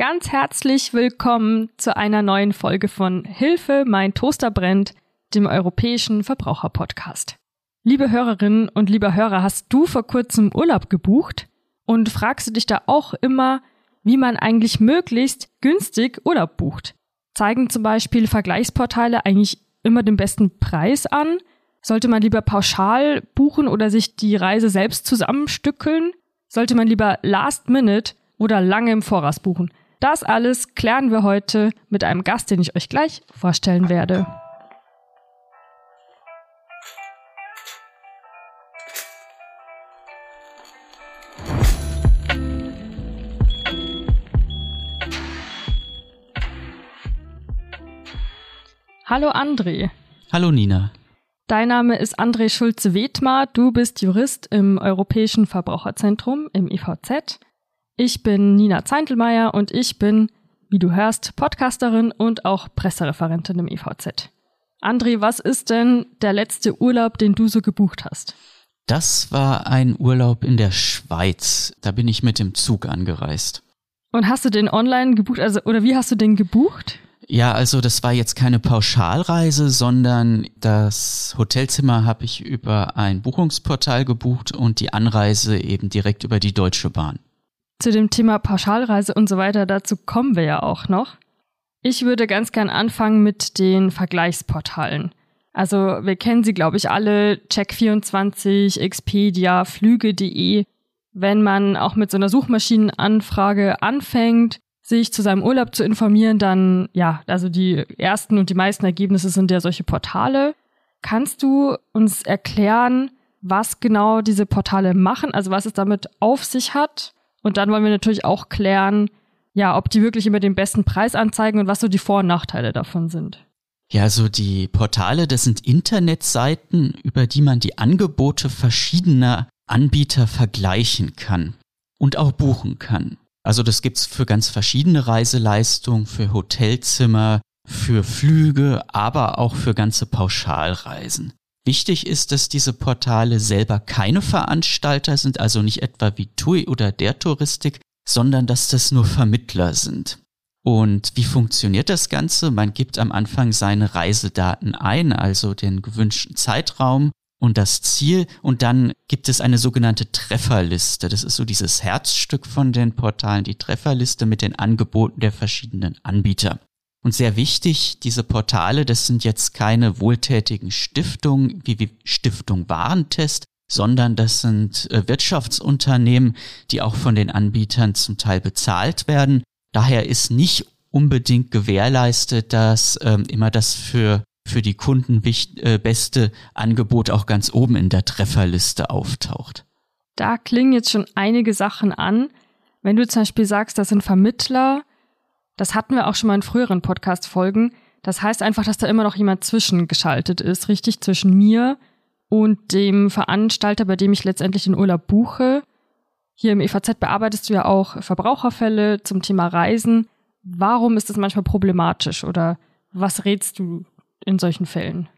Ganz herzlich willkommen zu einer neuen Folge von Hilfe, mein Toaster brennt, dem europäischen Verbraucherpodcast. Liebe Hörerinnen und lieber Hörer, hast du vor kurzem Urlaub gebucht und fragst du dich da auch immer, wie man eigentlich möglichst günstig Urlaub bucht? Zeigen zum Beispiel Vergleichsportale eigentlich immer den besten Preis an? Sollte man lieber pauschal buchen oder sich die Reise selbst zusammenstückeln? Sollte man lieber Last Minute oder lange im Voraus buchen? Das alles klären wir heute mit einem Gast, den ich euch gleich vorstellen werde. Hallo André. Hallo Nina. Dein Name ist André Schulze-Wethmar. Du bist Jurist im Europäischen Verbraucherzentrum im IVZ. Ich bin Nina Zeintelmeier und ich bin, wie du hörst, Podcasterin und auch Pressereferentin im EVZ. André, was ist denn der letzte Urlaub, den du so gebucht hast? Das war ein Urlaub in der Schweiz. Da bin ich mit dem Zug angereist. Und hast du den online gebucht, also oder wie hast du den gebucht? Ja, also das war jetzt keine Pauschalreise, sondern das Hotelzimmer habe ich über ein Buchungsportal gebucht und die Anreise eben direkt über die Deutsche Bahn zu dem Thema Pauschalreise und so weiter, dazu kommen wir ja auch noch. Ich würde ganz gern anfangen mit den Vergleichsportalen. Also wir kennen sie, glaube ich, alle, Check24, Expedia, Flüge.de. Wenn man auch mit so einer Suchmaschinenanfrage anfängt, sich zu seinem Urlaub zu informieren, dann ja, also die ersten und die meisten Ergebnisse sind ja solche Portale. Kannst du uns erklären, was genau diese Portale machen, also was es damit auf sich hat und dann wollen wir natürlich auch klären, ja, ob die wirklich immer den besten Preis anzeigen und was so die Vor- und Nachteile davon sind. Ja, so die Portale, das sind Internetseiten, über die man die Angebote verschiedener Anbieter vergleichen kann und auch buchen kann. Also das gibt's für ganz verschiedene Reiseleistungen, für Hotelzimmer, für Flüge, aber auch für ganze Pauschalreisen. Wichtig ist, dass diese Portale selber keine Veranstalter sind, also nicht etwa wie TUI oder der Touristik, sondern dass das nur Vermittler sind. Und wie funktioniert das Ganze? Man gibt am Anfang seine Reisedaten ein, also den gewünschten Zeitraum und das Ziel und dann gibt es eine sogenannte Trefferliste. Das ist so dieses Herzstück von den Portalen, die Trefferliste mit den Angeboten der verschiedenen Anbieter. Und sehr wichtig, diese Portale, das sind jetzt keine wohltätigen Stiftungen wie, Stiftung Warentest, sondern das sind äh, Wirtschaftsunternehmen, die auch von den Anbietern zum Teil bezahlt werden. Daher ist nicht unbedingt gewährleistet, dass ähm, immer das für, für die Kunden äh, beste Angebot auch ganz oben in der Trefferliste auftaucht. Da klingen jetzt schon einige Sachen an. Wenn du zum Beispiel sagst, das sind Vermittler, das hatten wir auch schon mal in früheren Podcast-Folgen. Das heißt einfach, dass da immer noch jemand zwischengeschaltet ist, richtig? Zwischen mir und dem Veranstalter, bei dem ich letztendlich den Urlaub buche. Hier im EVZ bearbeitest du ja auch Verbraucherfälle zum Thema Reisen. Warum ist das manchmal problematisch oder was rätst du in solchen Fällen?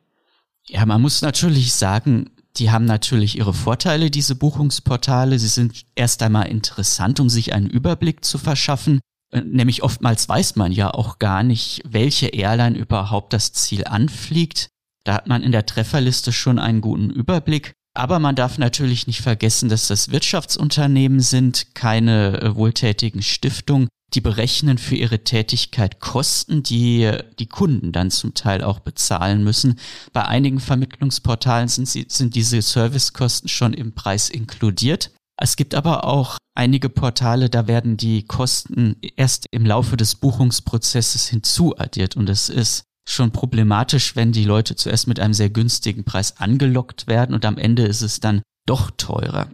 Ja, man muss natürlich sagen, die haben natürlich ihre Vorteile, diese Buchungsportale. Sie sind erst einmal interessant, um sich einen Überblick zu verschaffen. Äh, nämlich oftmals weiß man ja auch gar nicht, welche Airline überhaupt das Ziel anfliegt. Da hat man in der Trefferliste schon einen guten Überblick. Aber man darf natürlich nicht vergessen, dass das Wirtschaftsunternehmen sind, keine äh, wohltätigen Stiftungen. Die berechnen für ihre Tätigkeit Kosten, die die Kunden dann zum Teil auch bezahlen müssen. Bei einigen Vermittlungsportalen sind, sie, sind diese Servicekosten schon im Preis inkludiert. Es gibt aber auch einige Portale, da werden die Kosten erst im Laufe des Buchungsprozesses hinzuaddiert und es ist schon problematisch, wenn die Leute zuerst mit einem sehr günstigen Preis angelockt werden und am Ende ist es dann doch teurer.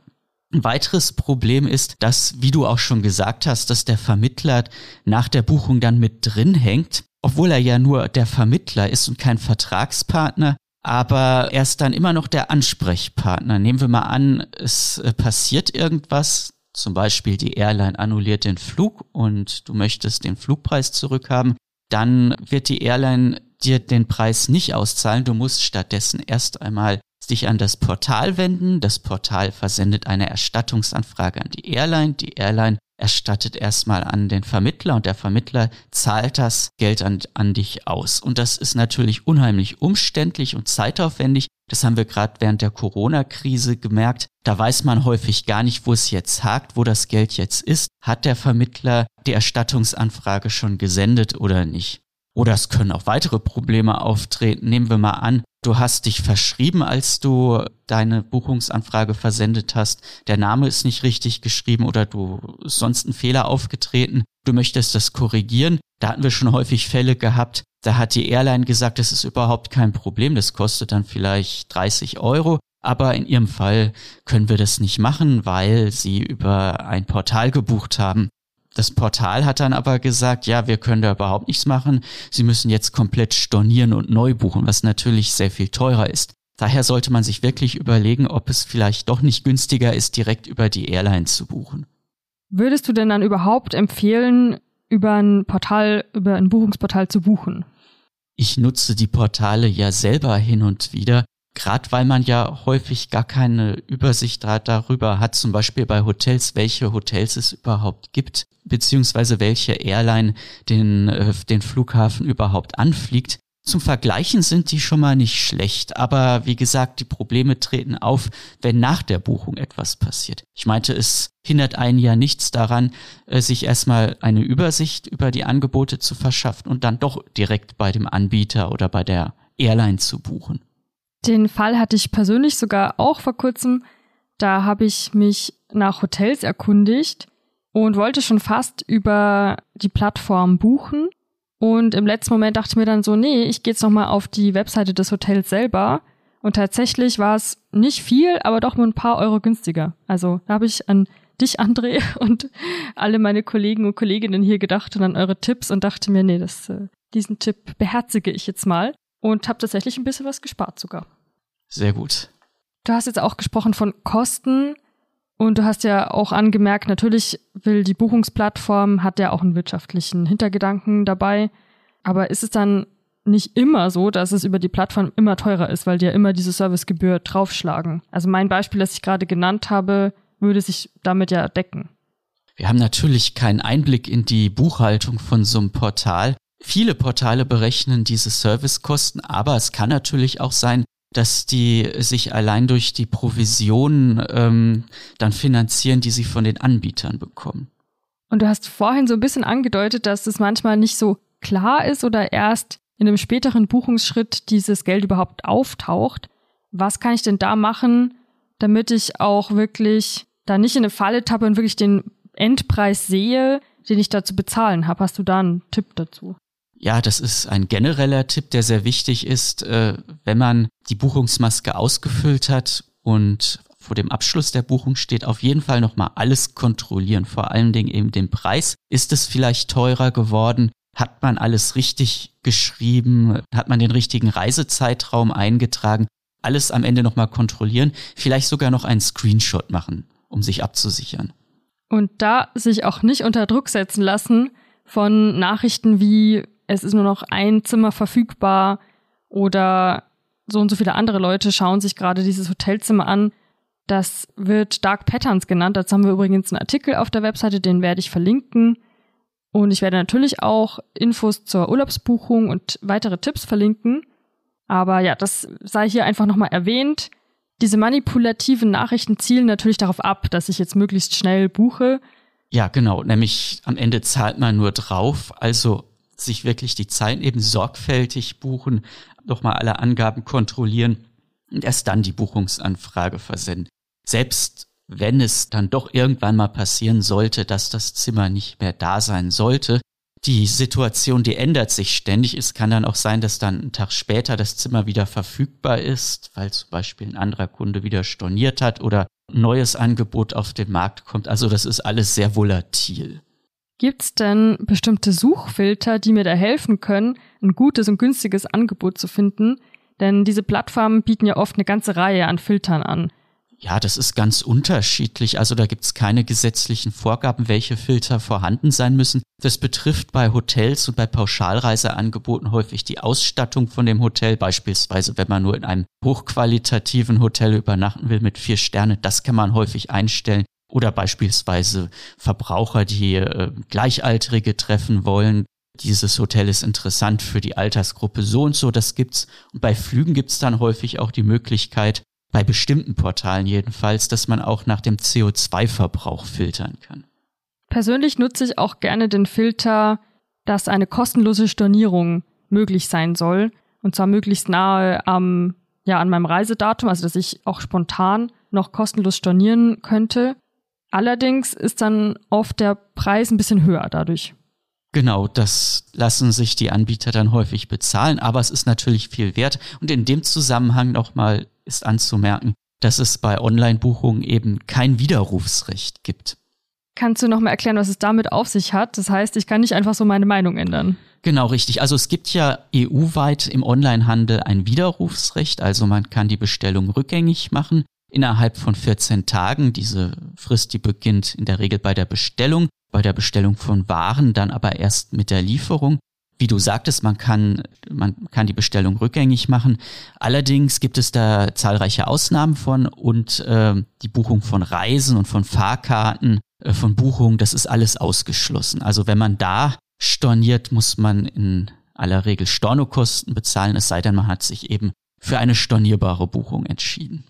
Ein weiteres Problem ist, dass, wie du auch schon gesagt hast, dass der Vermittler nach der Buchung dann mit drin hängt, obwohl er ja nur der Vermittler ist und kein Vertragspartner, aber er ist dann immer noch der Ansprechpartner. Nehmen wir mal an, es äh, passiert irgendwas, zum Beispiel die Airline annulliert den Flug und du möchtest den Flugpreis zurückhaben, dann wird die Airline dir den Preis nicht auszahlen. Du musst stattdessen erst einmal dich an das Portal wenden. Das Portal versendet eine Erstattungsanfrage an die Airline. Die Airline erstattet erstmal an den Vermittler und der Vermittler zahlt das Geld an, an dich aus. Und das ist natürlich unheimlich umständlich und zeitaufwendig. Das haben wir gerade während der Corona-Krise gemerkt. Da weiß man häufig gar nicht, wo es jetzt hakt, wo das Geld jetzt ist. Hat der Vermittler die Erstattungsanfrage schon gesendet oder nicht? Oder es können auch weitere Probleme auftreten. Nehmen wir mal an, du hast dich verschrieben, als du deine Buchungsanfrage versendet hast. Der Name ist nicht richtig geschrieben oder du sonst ein Fehler aufgetreten. Du möchtest das korrigieren. Da hatten wir schon häufig Fälle gehabt. Da hat die Airline gesagt, das ist überhaupt kein Problem. Das kostet dann vielleicht 30 Euro. Aber in ihrem Fall können wir das nicht machen, weil sie über ein Portal gebucht haben. Das Portal hat dann aber gesagt, ja, wir können da überhaupt nichts machen. Sie müssen jetzt komplett stornieren und neu buchen, was natürlich sehr viel teurer ist. Daher sollte man sich wirklich überlegen, ob es vielleicht doch nicht günstiger ist, direkt über die Airline zu buchen. Würdest du denn dann überhaupt empfehlen, über ein Portal, über ein Buchungsportal zu buchen? Ich nutze die Portale ja selber hin und wieder Gerade weil man ja häufig gar keine Übersicht darüber hat, zum Beispiel bei Hotels, welche Hotels es überhaupt gibt, beziehungsweise welche Airline den, äh, den Flughafen überhaupt anfliegt. Zum Vergleichen sind die schon mal nicht schlecht, aber wie gesagt, die Probleme treten auf, wenn nach der Buchung etwas passiert. Ich meinte, es hindert einen ja nichts daran, äh, sich erstmal eine Übersicht über die Angebote zu verschaffen und dann doch direkt bei dem Anbieter oder bei der Airline zu buchen. Den Fall hatte ich persönlich sogar auch vor kurzem. Da habe ich mich nach Hotels erkundigt und wollte schon fast über die Plattform buchen. Und im letzten Moment dachte ich mir dann so, nee, ich gehe jetzt nochmal auf die Webseite des Hotels selber. Und tatsächlich war es nicht viel, aber doch nur ein paar Euro günstiger. Also da habe ich an dich, André, und alle meine Kollegen und Kolleginnen hier gedacht und an eure Tipps und dachte mir, nee, das, äh, diesen Tipp beherzige ich jetzt mal und habe tatsächlich ein bisschen was gespart sogar. Sehr gut. Du hast jetzt auch gesprochen von Kosten und du hast ja auch angemerkt, natürlich will die Buchungsplattform, hat ja auch einen wirtschaftlichen Hintergedanken dabei. Aber ist es dann nicht immer so, dass es über die Plattform immer teurer ist, weil die ja immer diese Servicegebühr draufschlagen? Also mein Beispiel, das ich gerade genannt habe, würde sich damit ja decken. Wir haben natürlich keinen Einblick in die Buchhaltung von so einem Portal. Viele Portale berechnen diese Servicekosten, aber es kann natürlich auch sein, dass die sich allein durch die Provisionen ähm, dann finanzieren, die sie von den Anbietern bekommen. Und du hast vorhin so ein bisschen angedeutet, dass es manchmal nicht so klar ist oder erst in einem späteren Buchungsschritt dieses Geld überhaupt auftaucht. Was kann ich denn da machen, damit ich auch wirklich da nicht in eine Falle tappe und wirklich den Endpreis sehe, den ich da zu bezahlen habe? Hast du da einen Tipp dazu? Ja, das ist ein genereller Tipp, der sehr wichtig ist, äh, wenn man die Buchungsmaske ausgefüllt hat und vor dem Abschluss der Buchung steht, auf jeden Fall nochmal alles kontrollieren, vor allen Dingen eben den Preis. Ist es vielleicht teurer geworden? Hat man alles richtig geschrieben? Hat man den richtigen Reisezeitraum eingetragen? Alles am Ende nochmal kontrollieren, vielleicht sogar noch einen Screenshot machen, um sich abzusichern. Und da sich auch nicht unter Druck setzen lassen von Nachrichten wie es ist nur noch ein Zimmer verfügbar oder so und so viele andere Leute schauen sich gerade dieses Hotelzimmer an. Das wird Dark Patterns genannt. Dazu haben wir übrigens einen Artikel auf der Webseite, den werde ich verlinken. Und ich werde natürlich auch Infos zur Urlaubsbuchung und weitere Tipps verlinken. Aber ja, das sei hier einfach nochmal erwähnt. Diese manipulativen Nachrichten zielen natürlich darauf ab, dass ich jetzt möglichst schnell buche. Ja, genau. Nämlich am Ende zahlt man nur drauf. Also sich wirklich die Zeit eben sorgfältig buchen, nochmal alle Angaben kontrollieren und erst dann die Buchungsanfrage versenden. Selbst wenn es dann doch irgendwann mal passieren sollte, dass das Zimmer nicht mehr da sein sollte, die Situation, die ändert sich ständig. Es kann dann auch sein, dass dann einen Tag später das Zimmer wieder verfügbar ist, weil zum Beispiel ein anderer Kunde wieder storniert hat oder ein neues Angebot auf den Markt kommt. Also das ist alles sehr volatil. Gibt's denn bestimmte Suchfilter, die mir da helfen können, ein gutes und günstiges Angebot zu finden? Denn diese Plattformen bieten ja oft eine ganze Reihe an Filtern an. Ja, das ist ganz unterschiedlich. Also da gibt's keine gesetzlichen Vorgaben, welche Filter vorhanden sein müssen. Das betrifft bei Hotels und bei Pauschalreiseangeboten häufig die Ausstattung von dem Hotel. Beispielsweise, wenn man nur in einem hochqualitativen Hotel übernachten will mit vier Sterne, das kann man häufig einstellen. Oder beispielsweise Verbraucher, die äh, Gleichaltrige treffen wollen. Dieses Hotel ist interessant für die Altersgruppe so und so, das gibt's. Und bei Flügen gibt's dann häufig auch die Möglichkeit, bei bestimmten Portalen jedenfalls, dass man auch nach dem CO2-Verbrauch filtern kann. Persönlich nutze ich auch gerne den Filter, dass eine kostenlose Stornierung möglich sein soll. Und zwar möglichst nahe am, ja, an meinem Reisedatum, also dass ich auch spontan noch kostenlos stornieren könnte. Allerdings ist dann oft der Preis ein bisschen höher dadurch. Genau, das lassen sich die Anbieter dann häufig bezahlen, aber es ist natürlich viel wert. Und in dem Zusammenhang nochmal ist anzumerken, dass es bei Online-Buchungen eben kein Widerrufsrecht gibt. Kannst du nochmal erklären, was es damit auf sich hat? Das heißt, ich kann nicht einfach so meine Meinung ändern. Genau, richtig. Also es gibt ja EU-weit im Onlinehandel ein Widerrufsrecht, also man kann die Bestellung rückgängig machen innerhalb von 14 Tagen. Diese Frist, die beginnt in der Regel bei der Bestellung, bei der Bestellung von Waren, dann aber erst mit der Lieferung. Wie du sagtest, man kann, man kann die Bestellung rückgängig machen. Allerdings gibt es da zahlreiche Ausnahmen von und äh, die Buchung von Reisen und von Fahrkarten, äh, von Buchungen, das ist alles ausgeschlossen. Also wenn man da storniert, muss man in aller Regel Stornokosten bezahlen, es sei denn, man hat sich eben für eine stornierbare Buchung entschieden.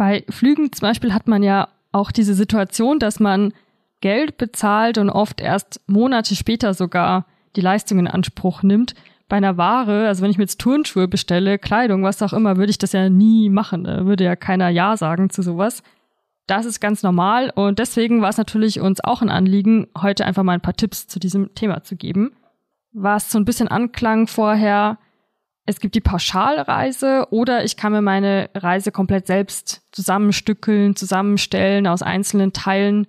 Bei Flügen zum Beispiel hat man ja auch diese Situation, dass man Geld bezahlt und oft erst Monate später sogar die Leistung in Anspruch nimmt. Bei einer Ware, also wenn ich mir jetzt Turnschuhe bestelle, Kleidung, was auch immer, würde ich das ja nie machen. Da würde ja keiner Ja sagen zu sowas. Das ist ganz normal und deswegen war es natürlich uns auch ein Anliegen, heute einfach mal ein paar Tipps zu diesem Thema zu geben. Was so ein bisschen anklang vorher, es gibt die Pauschalreise oder ich kann mir meine Reise komplett selbst zusammenstückeln, zusammenstellen aus einzelnen Teilen.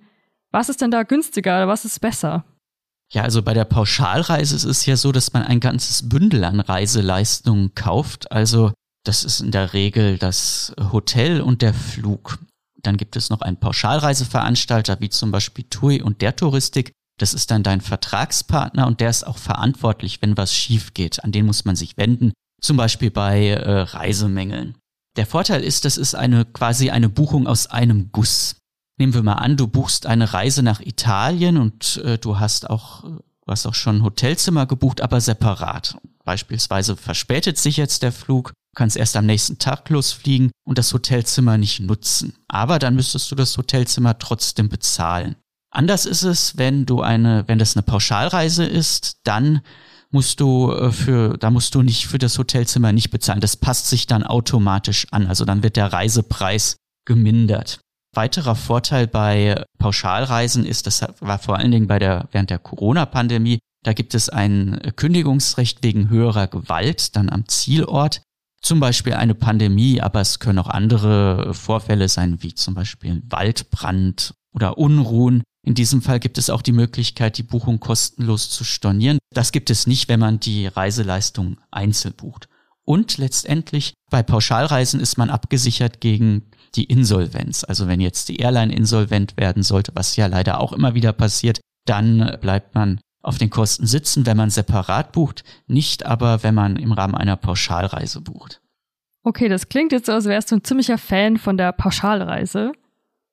Was ist denn da günstiger oder was ist besser? Ja, also bei der Pauschalreise ist es ja so, dass man ein ganzes Bündel an Reiseleistungen kauft. Also das ist in der Regel das Hotel und der Flug. Dann gibt es noch einen Pauschalreiseveranstalter wie zum Beispiel TUI und der Touristik. Das ist dann dein Vertragspartner und der ist auch verantwortlich, wenn was schief geht. An den muss man sich wenden zum Beispiel bei äh, Reisemängeln. Der Vorteil ist, das ist eine quasi eine Buchung aus einem Guss. Nehmen wir mal an, du buchst eine Reise nach Italien und äh, du hast auch, du hast auch schon ein Hotelzimmer gebucht, aber separat. Beispielsweise verspätet sich jetzt der Flug, du kannst erst am nächsten Tag losfliegen und das Hotelzimmer nicht nutzen. Aber dann müsstest du das Hotelzimmer trotzdem bezahlen. Anders ist es, wenn du eine, wenn das eine Pauschalreise ist, dann musst du äh, für, da musst du nicht für das Hotelzimmer nicht bezahlen. Das passt sich dann automatisch an. Also dann wird der Reisepreis gemindert. Weiterer Vorteil bei Pauschalreisen ist, das war vor allen Dingen bei der, während der Corona-Pandemie, da gibt es ein Kündigungsrecht wegen höherer Gewalt dann am Zielort. Zum Beispiel eine Pandemie, aber es können auch andere Vorfälle sein, wie zum Beispiel Waldbrand oder Unruhen. In diesem Fall gibt es auch die Möglichkeit, die Buchung kostenlos zu stornieren. Das gibt es nicht, wenn man die Reiseleistung einzeln bucht. Und letztendlich bei Pauschalreisen ist man abgesichert gegen die Insolvenz. Also wenn jetzt die Airline insolvent werden sollte, was ja leider auch immer wieder passiert, dann bleibt man auf den Kosten sitzen, wenn man separat bucht, nicht aber, wenn man im Rahmen einer Pauschalreise bucht. Okay, das klingt jetzt so, als wärst du ein ziemlicher Fan von der Pauschalreise.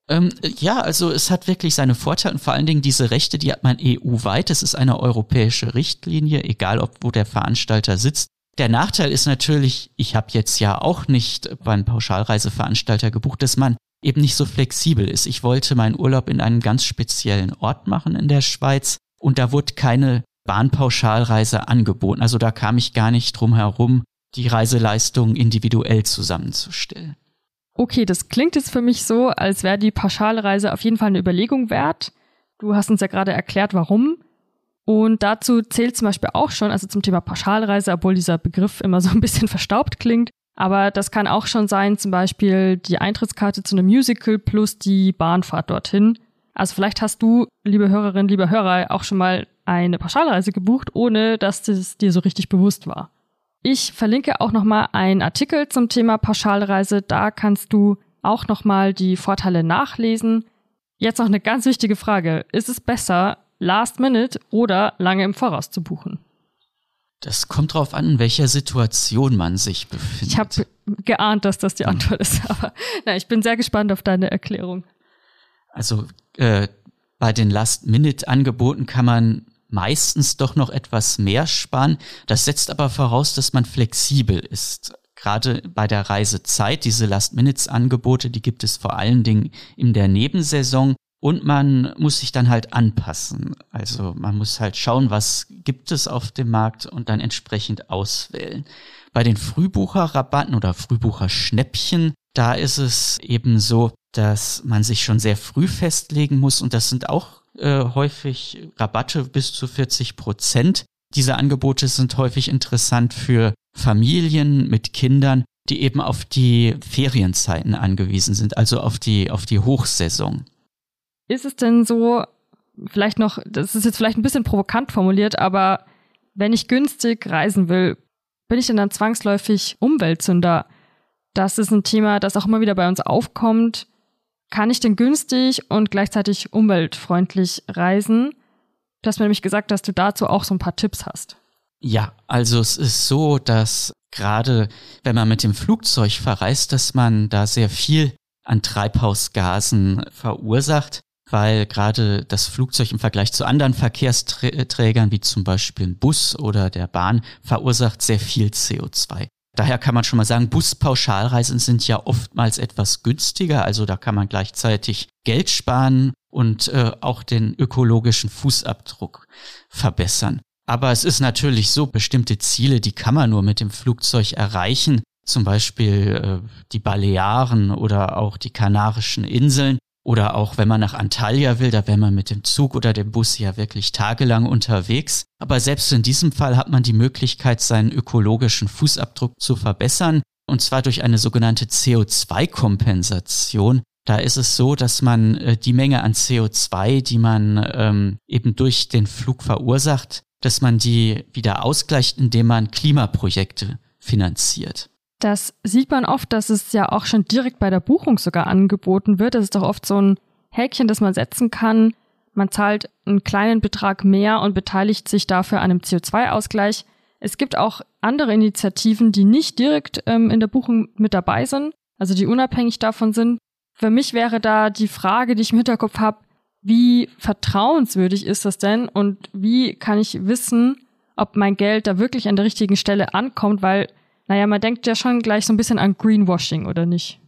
Ähm, ja, also es hat wirklich seine Vorteile und vor allen Dingen diese Rechte, die hat man EU-weit. Es ist eine europäische Richtlinie, egal ob wo der Veranstalter sitzt. Der Nachteil ist natürlich, ich habe jetzt ja auch nicht beim Pauschalreiseveranstalter gebucht, dass man eben nicht so flexibel ist. Ich wollte meinen Urlaub in einem ganz speziellen Ort machen in der Schweiz und da wurde keine Bahnpauschalreise angeboten. Also da kam ich gar nicht drum herum, die Reiseleistung individuell zusammenzustellen. Okay, das klingt jetzt für mich so, als wäre die Pauschalreise auf jeden Fall eine Überlegung wert. Du hast uns ja gerade erklärt, warum. Und dazu zählt zum Beispiel auch schon, also zum Thema Pauschalreise, obwohl dieser Begriff immer so ein bisschen verstaubt klingt, aber das kann auch schon sein, zum Beispiel die Eintrittskarte zu einem Musical plus die Bahnfahrt dorthin. Also vielleicht hast du, liebe Hörerin, lieber Hörer, auch schon mal eine Pauschalreise gebucht, ohne dass das dir so richtig bewusst war. Ich verlinke auch nochmal einen Artikel zum Thema Pauschalreise. Da kannst du auch nochmal die Vorteile nachlesen. Jetzt noch eine ganz wichtige Frage. Ist es besser, Last Minute oder lange im Voraus zu buchen? Das kommt drauf an, in welcher Situation man sich befindet. Ich habe geahnt, dass das die Antwort ist, aber na, ich bin sehr gespannt auf deine Erklärung. Also äh, bei den Last-Minute-Angeboten kann man meistens doch noch etwas mehr sparen. Das setzt aber voraus, dass man flexibel ist. Gerade bei der Reisezeit, diese Last-Minutes-Angebote, die gibt es vor allen Dingen in der Nebensaison. Und man muss sich dann halt anpassen. Also man muss halt schauen, was gibt es auf dem Markt und dann entsprechend auswählen. Bei den Frühbucherrabatten oder Frühbucherschnäppchen, da ist es eben so, dass man sich schon sehr früh festlegen muss und das sind auch äh, häufig Rabatte bis zu 40 Prozent. Diese Angebote sind häufig interessant für Familien mit Kindern, die eben auf die Ferienzeiten angewiesen sind, also auf die, auf die Hochsaison. Ist es denn so, vielleicht noch, das ist jetzt vielleicht ein bisschen provokant formuliert, aber wenn ich günstig reisen will, bin ich denn dann zwangsläufig Umweltsünder? Das ist ein Thema, das auch immer wieder bei uns aufkommt. Kann ich denn günstig und gleichzeitig umweltfreundlich reisen? Du hast mir nämlich gesagt, dass du dazu auch so ein paar Tipps hast. Ja, also es ist so, dass gerade wenn man mit dem Flugzeug verreist, dass man da sehr viel an Treibhausgasen verursacht weil gerade das Flugzeug im Vergleich zu anderen Verkehrsträgern, wie zum Beispiel ein Bus oder der Bahn, verursacht sehr viel CO2. Daher kann man schon mal sagen, Buspauschalreisen sind ja oftmals etwas günstiger, also da kann man gleichzeitig Geld sparen und äh, auch den ökologischen Fußabdruck verbessern. Aber es ist natürlich so, bestimmte Ziele, die kann man nur mit dem Flugzeug erreichen, zum Beispiel äh, die Balearen oder auch die Kanarischen Inseln. Oder auch wenn man nach Antalya will, da wäre man mit dem Zug oder dem Bus ja wirklich tagelang unterwegs. Aber selbst in diesem Fall hat man die Möglichkeit, seinen ökologischen Fußabdruck zu verbessern. Und zwar durch eine sogenannte CO2-Kompensation. Da ist es so, dass man äh, die Menge an CO2, die man ähm, eben durch den Flug verursacht, dass man die wieder ausgleicht, indem man Klimaprojekte finanziert. Das sieht man oft, dass es ja auch schon direkt bei der Buchung sogar angeboten wird. Das ist doch oft so ein Häkchen, das man setzen kann. Man zahlt einen kleinen Betrag mehr und beteiligt sich dafür an einem CO2-Ausgleich. Es gibt auch andere Initiativen, die nicht direkt ähm, in der Buchung mit dabei sind, also die unabhängig davon sind. Für mich wäre da die Frage, die ich im Hinterkopf habe, wie vertrauenswürdig ist das denn und wie kann ich wissen, ob mein Geld da wirklich an der richtigen Stelle ankommt, weil naja, man denkt ja schon gleich so ein bisschen an Greenwashing, oder nicht?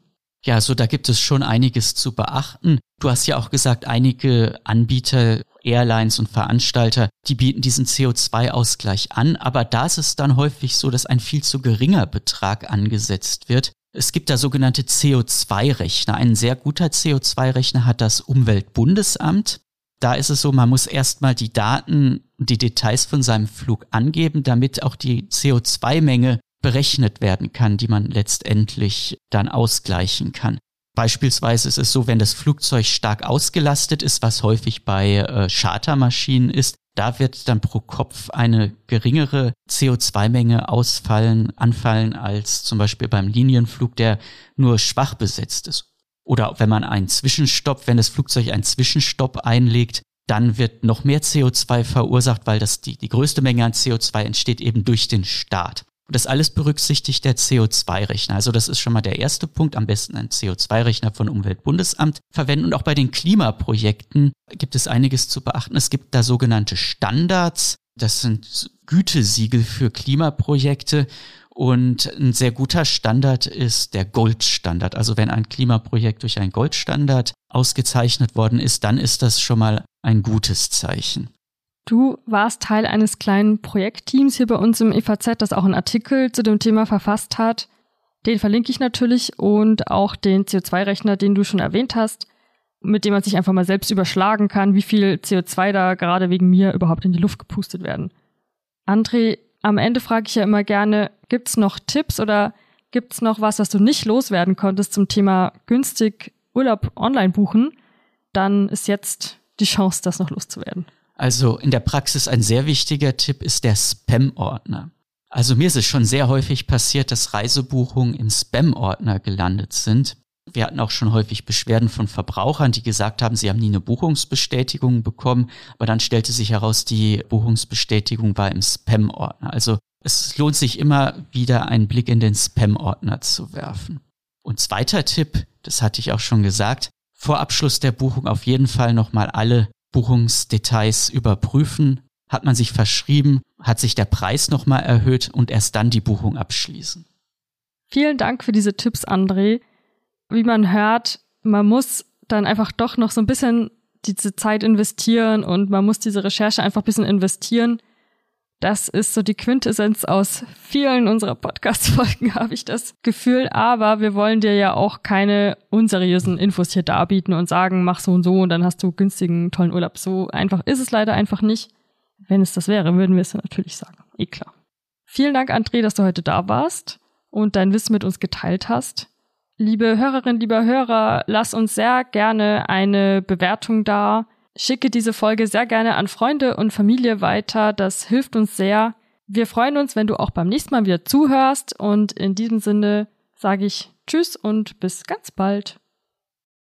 Ja, so da gibt es schon einiges zu beachten. Du hast ja auch gesagt, einige Anbieter, Airlines und Veranstalter, die bieten diesen CO2-Ausgleich an, aber da ist es dann häufig so, dass ein viel zu geringer Betrag angesetzt wird. Es gibt da sogenannte CO2-Rechner. Ein sehr guter CO2-Rechner hat das Umweltbundesamt. Da ist es so, man muss erstmal die Daten, die Details von seinem Flug angeben, damit auch die CO2-Menge berechnet werden kann, die man letztendlich dann ausgleichen kann. Beispielsweise ist es so, wenn das Flugzeug stark ausgelastet ist, was häufig bei äh, Chartermaschinen ist, da wird dann pro Kopf eine geringere CO2-Menge ausfallen, anfallen als zum Beispiel beim Linienflug, der nur schwach besetzt ist. Oder wenn man einen Zwischenstopp, wenn das Flugzeug einen Zwischenstopp einlegt, dann wird noch mehr CO2 verursacht, weil das die, die größte Menge an CO2 entsteht eben durch den Start. Und das alles berücksichtigt der CO2-Rechner. Also das ist schon mal der erste Punkt. Am besten ein CO2-Rechner von Umweltbundesamt verwenden. Und auch bei den Klimaprojekten gibt es einiges zu beachten. Es gibt da sogenannte Standards. Das sind Gütesiegel für Klimaprojekte. Und ein sehr guter Standard ist der Goldstandard. Also wenn ein Klimaprojekt durch einen Goldstandard ausgezeichnet worden ist, dann ist das schon mal ein gutes Zeichen. Du warst Teil eines kleinen Projektteams hier bei uns im EVZ, das auch einen Artikel zu dem Thema verfasst hat. Den verlinke ich natürlich und auch den CO2-Rechner, den du schon erwähnt hast, mit dem man sich einfach mal selbst überschlagen kann, wie viel CO2 da gerade wegen mir überhaupt in die Luft gepustet werden. André, am Ende frage ich ja immer gerne, gibt's noch Tipps oder gibt's noch was, was du nicht loswerden konntest zum Thema günstig Urlaub online buchen? Dann ist jetzt die Chance, das noch loszuwerden. Also in der Praxis ein sehr wichtiger Tipp ist der Spam-Ordner. Also mir ist es schon sehr häufig passiert, dass Reisebuchungen im Spam-Ordner gelandet sind. Wir hatten auch schon häufig Beschwerden von Verbrauchern, die gesagt haben, sie haben nie eine Buchungsbestätigung bekommen, aber dann stellte sich heraus, die Buchungsbestätigung war im Spam-Ordner. Also es lohnt sich immer wieder einen Blick in den Spam-Ordner zu werfen. Und zweiter Tipp, das hatte ich auch schon gesagt, vor Abschluss der Buchung auf jeden Fall nochmal alle Buchungsdetails überprüfen. Hat man sich verschrieben, hat sich der Preis nochmal erhöht und erst dann die Buchung abschließen. Vielen Dank für diese Tipps, André. Wie man hört, man muss dann einfach doch noch so ein bisschen diese Zeit investieren und man muss diese Recherche einfach ein bisschen investieren. Das ist so die Quintessenz aus vielen unserer Podcast-Folgen, habe ich das Gefühl. Aber wir wollen dir ja auch keine unseriösen Infos hier darbieten und sagen, mach so und so und dann hast du günstigen, tollen Urlaub. So einfach ist es leider einfach nicht. Wenn es das wäre, würden wir es natürlich sagen. Eh klar. Vielen Dank, André, dass du heute da warst und dein Wissen mit uns geteilt hast. Liebe Hörerinnen, lieber Hörer, lass uns sehr gerne eine Bewertung da. Schicke diese Folge sehr gerne an Freunde und Familie weiter. Das hilft uns sehr. Wir freuen uns, wenn du auch beim nächsten Mal wieder zuhörst. Und in diesem Sinne sage ich Tschüss und bis ganz bald.